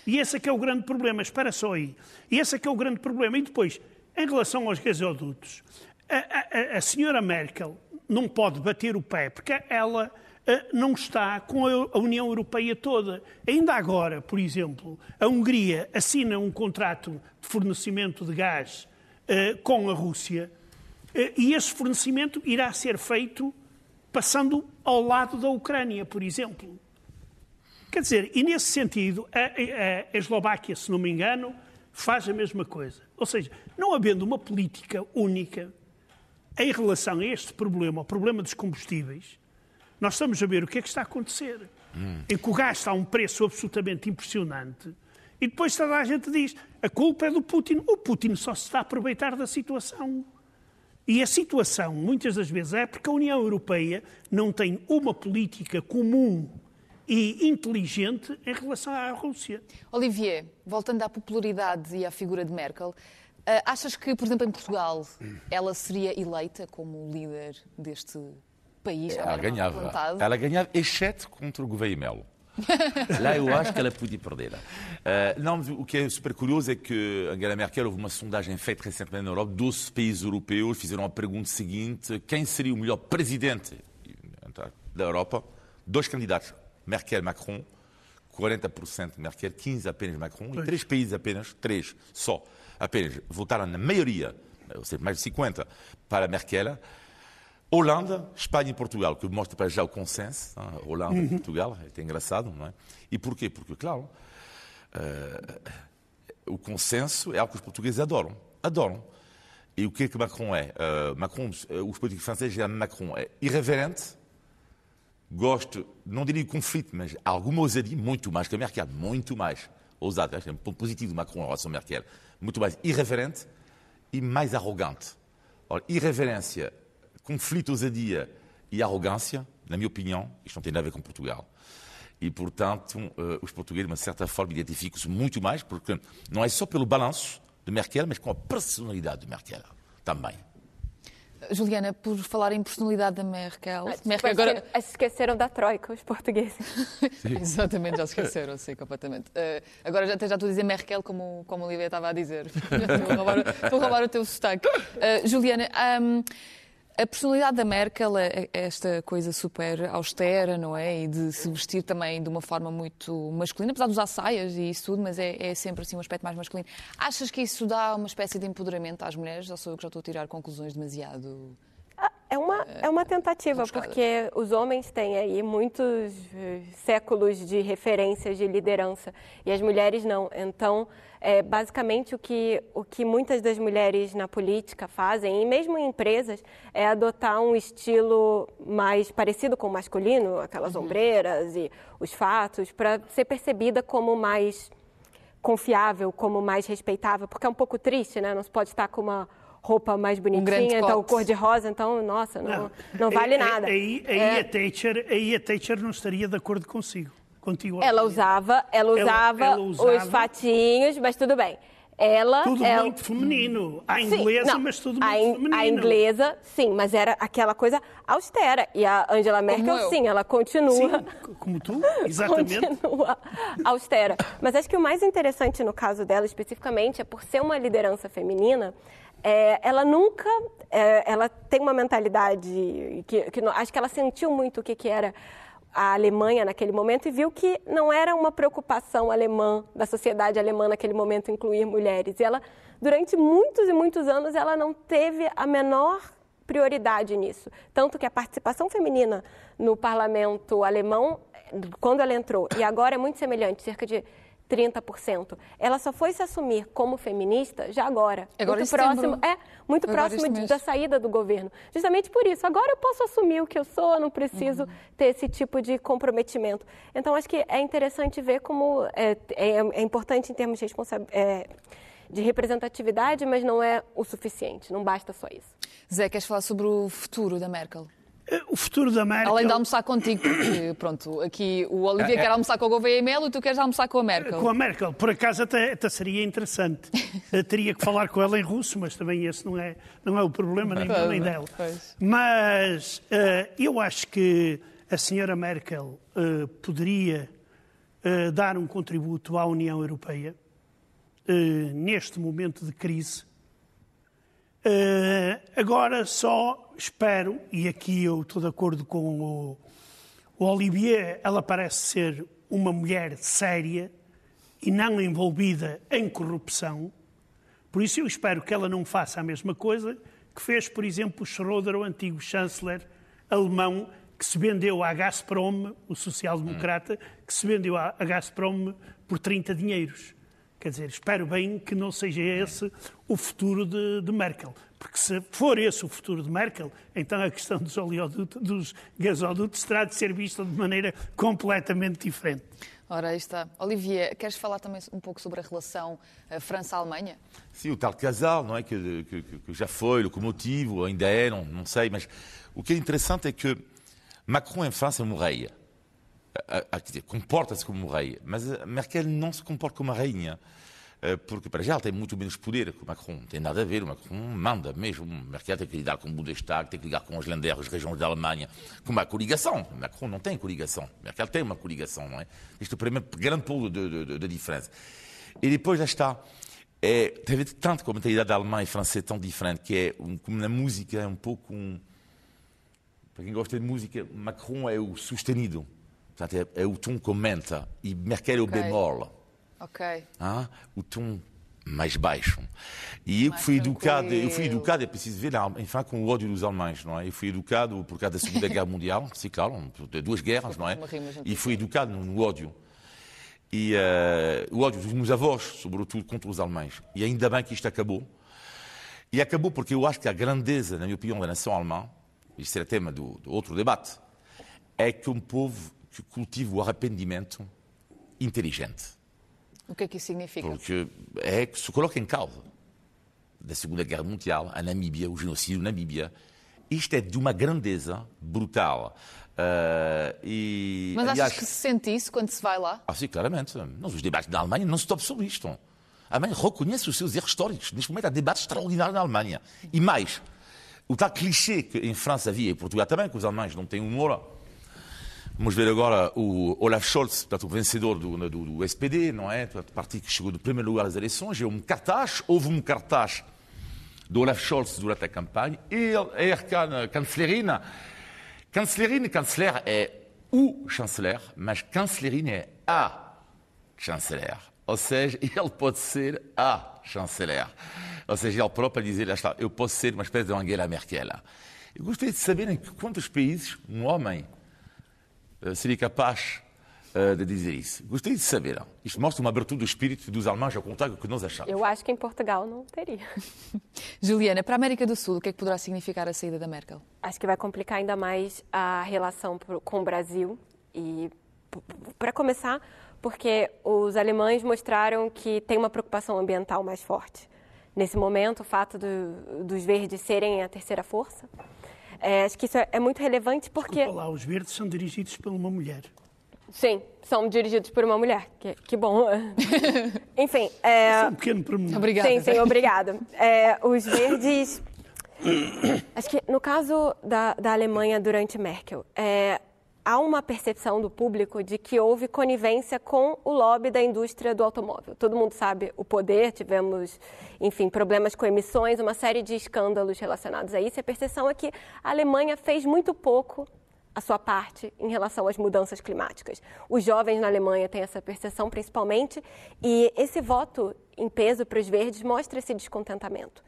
E esse é que é o grande problema, espera só aí. E esse é que é o grande problema. E depois, em relação aos gasodutos, a, a, a senhora Merkel não pode bater o pé, porque ela não está com a União Europeia toda. Ainda agora, por exemplo, a Hungria assina um contrato de fornecimento de gás uh, com a Rússia uh, e esse fornecimento irá ser feito passando ao lado da Ucrânia, por exemplo. Quer dizer, e nesse sentido, a, Eslováquia, se não me engano, faz a mesma coisa. Ou seja, não havendo uma política única em relação a este problema, o problema dos combustíveis, nós estamos a ver o que é que está a acontecer. Hum. Em que o gás está a um preço absolutamente impressionante e depois toda a gente diz a culpa é do Putin. O Putin só se está a aproveitar da situação. E a situação, muitas das vezes, é porque a União Europeia não tem uma política comum e inteligente em relação à Rússia. Olivier, voltando à popularidade e à figura de Merkel, eh, achas que, por exemplo, em Portugal, ela seria eleita como líder deste país? Ela ganhava. Ela ganhava, exceto contra o Gouveia Melo. Lá eu acho que ela podia perder. Uh, não, o que é super curioso é que Angela Merkel houve uma sondagem feita recentemente na Europa, 12 países europeus fizeram a pergunta seguinte: quem seria o melhor presidente da Europa? Dois candidatos, Merkel e Macron, 40% Merkel, 15% apenas Macron, e três países apenas, três só, apenas votaram na maioria, ou seja, mais de 50%, para Merkel. Holanda, Espanha e Portugal, que mostra para já o consenso. Hein? Holanda uhum. e Portugal, é engraçado, não é? E porquê? Porque, claro, uh, o consenso é algo que os portugueses adoram. Adoram. E o que é que Macron é? Uh, Macron, uh, os políticos franceses dizem Macron é irreverente, gosto, não diria conflito, mas alguma ousadia, muito mais que a Merkel, muito mais ousada. É um ponto positivo de Macron em relação a Merkel. Muito mais irreverente e mais arrogante. Ora, irreverência conflito, ousadia e arrogância, na minha opinião, isto não tem nada a ver com Portugal. E, portanto, uh, os portugueses, de uma certa forma, identificam-se muito mais, porque não é só pelo balanço de Merkel, mas com a personalidade de Merkel também. Juliana, por falar em personalidade da Merkel. Ah, Merkel agora... esqueceram da Troika, os portugueses. Exatamente, já se esqueceram, sim, completamente. Uh, agora já, até já estou a dizer Merkel como, como a Olivia estava a dizer. vou, roubar, vou roubar o teu sotaque. Uh, Juliana, um, a personalidade da Merkel é, é esta coisa super austera, não é? E de se vestir também de uma forma muito masculina, apesar de usar saias e isso tudo, mas é, é, sempre assim um aspecto mais masculino. Achas que isso dá uma espécie de empoderamento às mulheres ou sou eu que já estou a tirar conclusões demasiado é uma, é uma tentativa, porque os homens têm aí muitos eh, séculos de referências de liderança e as mulheres não. Então, é, basicamente, o que, o que muitas das mulheres na política fazem, e mesmo em empresas, é adotar um estilo mais parecido com o masculino, aquelas uhum. ombreiras e os fatos, para ser percebida como mais confiável, como mais respeitável, porque é um pouco triste, né? Não se pode estar com uma roupa mais bonitinha, um então cor de rosa, então, nossa, não, não, não vale nada. Aí, aí, é. a Thatcher, aí a Thatcher não estaria de acordo consigo, contigo. Ela usava, ela usava, ela, ela usava os fatinhos, mas tudo bem. Ela, tudo ela... muito feminino. A inglesa, sim, mas tudo muito a in, feminino. A inglesa, sim, mas era aquela coisa austera. E a Angela Merkel, sim, ela continua. Sim, como tu, exatamente. continua austera. Mas acho que o mais interessante no caso dela, especificamente, é por ser uma liderança feminina, é, ela nunca, é, ela tem uma mentalidade que, que, acho que ela sentiu muito o que, que era a Alemanha naquele momento e viu que não era uma preocupação alemã da sociedade alemã naquele momento incluir mulheres. E ela, durante muitos e muitos anos, ela não teve a menor prioridade nisso, tanto que a participação feminina no parlamento alemão, quando ela entrou, e agora é muito semelhante, cerca de 30%. Ela só foi se assumir como feminista já agora. agora muito próximo, é, muito agora próximo de, da saída do governo. Justamente por isso. Agora eu posso assumir o que eu sou, não preciso uhum. ter esse tipo de comprometimento. Então, acho que é interessante ver como é, é, é importante em termos de responsabilidade. É, de representatividade, mas não é o suficiente, não basta só isso. Zé, queres falar sobre o futuro da Merkel? O futuro da Merkel. Além de almoçar contigo, porque pronto, aqui o Olivia é, quer almoçar com a Gouveia e Melo e tu queres almoçar com a Merkel. Com a Merkel, por acaso até, até seria interessante. Teria que falar com ela em russo, mas também esse não é, não é o problema nem meu nem dela. Mas uh, eu acho que a senhora Merkel uh, poderia uh, dar um contributo à União Europeia neste momento de crise. Agora só espero, e aqui eu estou de acordo com o, o Olivier, ela parece ser uma mulher séria e não envolvida em corrupção. Por isso eu espero que ela não faça a mesma coisa que fez, por exemplo, o Schroeder, o antigo chanceler alemão, que se vendeu à Gazprom, o social-democrata, que se vendeu à Gazprom por 30 dinheiros. Quer dizer, espero bem que não seja esse o futuro de, de Merkel. Porque se for esse o futuro de Merkel, então a questão dos, oleodutos, dos gasodutos terá de ser vista de maneira completamente diferente. Ora, aí está. Olivier, queres falar também um pouco sobre a relação eh, França-Alemanha? Sim, o tal casal, não é? Que, que, que, já foi locomotivo, ainda é, não, não sei, mas o que é interessante é que Macron em França é um rei comporta-se como rei, mas Merkel não se comporta como rainha. Eh, porque para já ela tem muito menos poder que o Macron, não tem nada a ver, o Macron manda mesmo, Merkel tem que lidar com o Bundestag, tem que lidar com os Länder, as regiões da Alemanha, com uma coligação, Macron não tem coligação, Merkel tem uma coligação, não é? Este é o primeiro grande polo de, de, de diferença. E depois já está, é, teve tanto com a mentalidade da Alemanha e francesa tão diferente, que é, um, como na música, é um pouco um... Para quem gosta de música, Macron é o sustenido, Portanto, é, é o tom que aumenta e Merkel é o bemol. Ok. Ah, o tom mais baixo. E eu fui educado, eu fui educado, é preciso ver, enfim, com o ódio dos alemães, não é? Eu fui educado por causa da Segunda Guerra Mundial, sim, claro, duas guerras, não é? E fui educado no, ódio. E uh, o ódio dos meus avós, sobretudo contra os alemães. E ainda bem que isto acabou. E acabou porque eu acho que a grandeza, na minha opinião, da nação alemã, isto será tema do, do outro debate, é que um povo que cultiva o arrependimento inteligente. O que é que isso significa? Porque é que se coloca em causa da Segunda Guerra Mundial, a Namíbia, o genocídio na Namíbia. Isto é de uma grandeza brutal. Uh, e, Mas aliás, achas que se sente isso quando se vai lá? Ah, sim, claramente. Nos debates da Alemanha não se topa sobre isto. A Alemanha reconhece os seus erros históricos. Neste momento há debates extraordinários na Alemanha. E mais, o tal clichê que em França havia, e em Portugal também, que os alemães não têm humor. Vamos ver agora o Olaf Scholz, portanto, o vencedor do, do, do SPD, não é? O partido que chegou do primeiro lugar às eleições. E um cartaz, houve um cartaz do Olaf Scholz durante a campanha. E ele é cancelerina. Cancelerina, chanceler é o chanceler, mas cancelerina é a chanceler. Ou seja, ele pode ser a chanceler. Ou seja, ele próprio a dizer, lá está, eu posso ser uma espécie de Angela Merkel. Eu gostaria de saber em quantos países um homem seria capaz uh, de dizer isso. Gostaria de saber. Isto mostra uma abertura do espírito dos alemães ao contrário do que nós achamos. Eu acho que em Portugal não teria. Juliana, para a América do Sul, o que é que poderá significar a saída da Merkel? Acho que vai complicar ainda mais a relação com o Brasil. E, para começar, porque os alemães mostraram que tem uma preocupação ambiental mais forte. Nesse momento, o fato do, dos verdes serem a terceira força. É, acho que isso é, é muito relevante porque. Desculpa lá, os verdes são dirigidos por uma mulher. Sim, são dirigidos por uma mulher. Que, que bom. Enfim. É... é um pequeno pormenor. Obrigada. Sim, sim, obrigada. É, os verdes. Acho que no caso da, da Alemanha durante Merkel, é, há uma percepção do público de que houve conivência com o lobby da indústria do automóvel. Todo mundo sabe o poder, tivemos, enfim, problemas com emissões, uma série de escândalos relacionados a isso. A percepção é que a Alemanha fez muito pouco a sua parte em relação às mudanças climáticas. Os jovens na Alemanha têm essa percepção principalmente, e esse voto em peso para os verdes mostra esse descontentamento.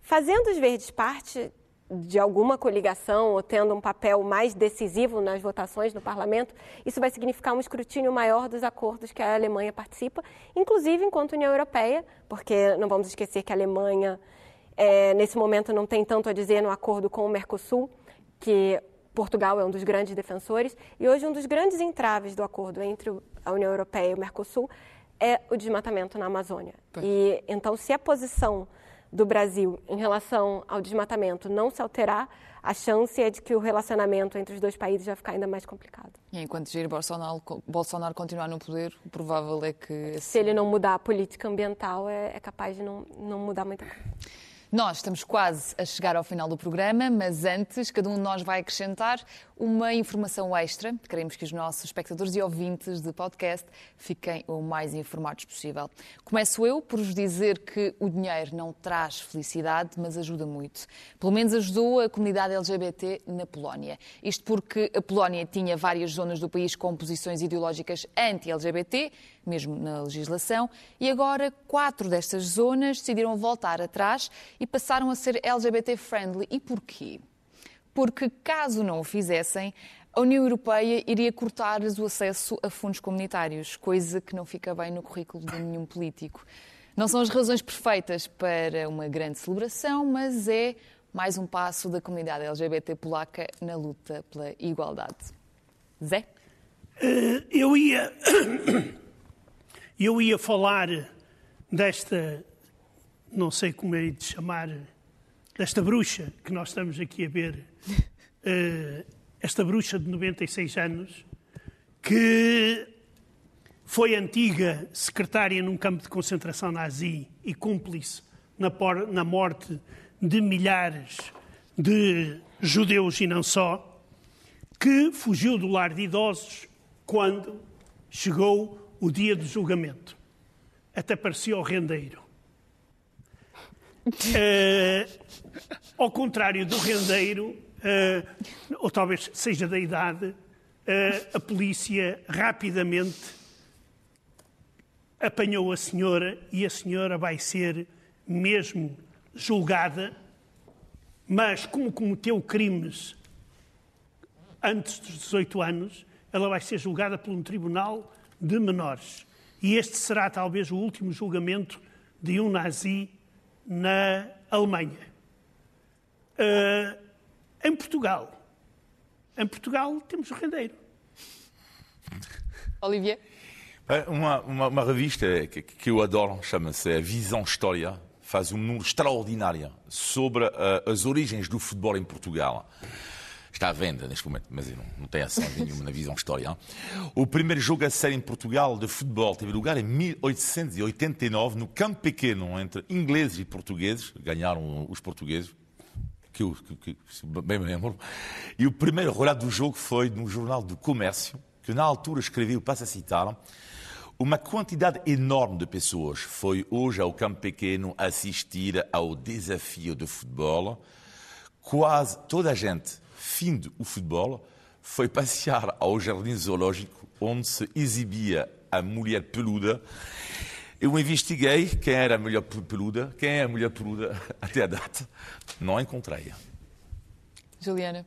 Fazendo os verdes parte de alguma coligação ou tendo um papel mais decisivo nas votações no parlamento, isso vai significar um escrutínio maior dos acordos que a Alemanha participa, inclusive enquanto União Europeia, porque não vamos esquecer que a Alemanha, é, nesse momento, não tem tanto a dizer no acordo com o Mercosul, que Portugal é um dos grandes defensores, e hoje um dos grandes entraves do acordo entre a União Europeia e o Mercosul é o desmatamento na Amazônia. E então, se a posição do Brasil em relação ao desmatamento não se alterar, a chance é de que o relacionamento entre os dois países vai ficar ainda mais complicado. E enquanto Jair Bolsonaro, Bolsonaro continuar no poder, o provável é que... Se ele não mudar a política ambiental, é, é capaz de não, não mudar muita coisa. Nós estamos quase a chegar ao final do programa, mas antes, cada um de nós vai acrescentar uma informação extra. Queremos que os nossos espectadores e ouvintes de podcast fiquem o mais informados possível. Começo eu por vos dizer que o dinheiro não traz felicidade, mas ajuda muito. Pelo menos ajudou a comunidade LGBT na Polónia. Isto porque a Polónia tinha várias zonas do país com posições ideológicas anti-LGBT, mesmo na legislação, e agora quatro destas zonas decidiram voltar atrás e passaram a ser LGBT-friendly. E porquê? Porque, caso não o fizessem, a União Europeia iria cortar-lhes o acesso a fundos comunitários, coisa que não fica bem no currículo de nenhum político. Não são as razões perfeitas para uma grande celebração, mas é mais um passo da comunidade LGBT polaca na luta pela igualdade. Zé? Uh, eu ia eu ia falar desta, não sei como é de chamar, desta bruxa que nós estamos aqui a ver, uh, esta bruxa de 96 anos, que foi antiga secretária num campo de concentração nazi e cúmplice na, na morte de milhares de judeus e não só, que fugiu do lar de idosos quando chegou o dia do julgamento. Até parecia o rendeiro. Uh, ao contrário do rendeiro, uh, ou talvez seja da idade, uh, a polícia rapidamente apanhou a senhora e a senhora vai ser mesmo julgada, mas como cometeu crimes antes dos 18 anos, ela vai ser julgada por um tribunal de menores. E este será talvez o último julgamento de um nazi na Alemanha. Uh, em Portugal. Em Portugal temos o rendeiro. Olivier? Uma, uma, uma revista que, que, eu adoro chama-se Visão História. Faz um número extraordinário sobre uh, as origens do futebol em Portugal está à venda neste momento, mas não, não tem ação nenhuma na visão história. O primeiro jogo a sério em Portugal de futebol teve lugar em 1889, no campo pequeno, entre ingleses e portugueses. Ganharam os portugueses, que eu que, que, bem me lembro. E o primeiro relato do jogo foi no Jornal do Comércio, que na altura escreveu, passo a citar, uma quantidade enorme de pessoas foi hoje ao campo pequeno assistir ao desafio de futebol. Quase toda a gente, fim o futebol, foi passear ao jardim zoológico onde se exibia a mulher peluda. Eu investiguei quem era a mulher peluda, quem é a mulher peluda até a data. Não encontrei. Juliana.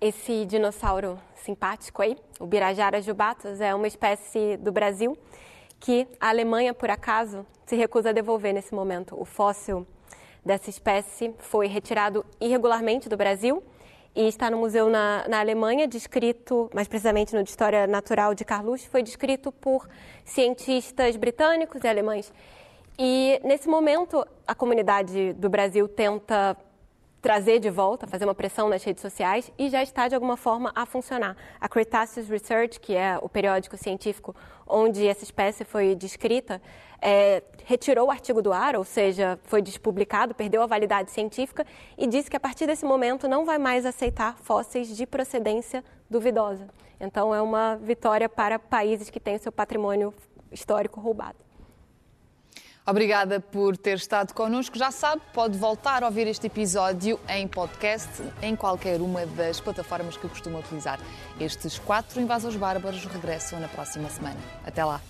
esse dinossauro simpático aí, o Birajara jubatus, é uma espécie do Brasil que a Alemanha, por acaso, se recusa a devolver nesse momento. O fóssil dessa espécie foi retirado irregularmente do Brasil e está no museu na, na Alemanha, descrito, mais precisamente no de História Natural de Carluxo, foi descrito por cientistas britânicos e alemães. E nesse momento, a comunidade do Brasil tenta trazer de volta, fazer uma pressão nas redes sociais e já está de alguma forma a funcionar. A Cretaceous Research, que é o periódico científico onde essa espécie foi descrita, é, retirou o artigo do ar, ou seja, foi despublicado, perdeu a validade científica e disse que a partir desse momento não vai mais aceitar fósseis de procedência duvidosa. Então é uma vitória para países que têm seu patrimônio histórico roubado. Obrigada por ter estado connosco. Já sabe, pode voltar a ouvir este episódio em podcast em qualquer uma das plataformas que costuma utilizar. Estes quatro invasores bárbaros regressam na próxima semana. Até lá.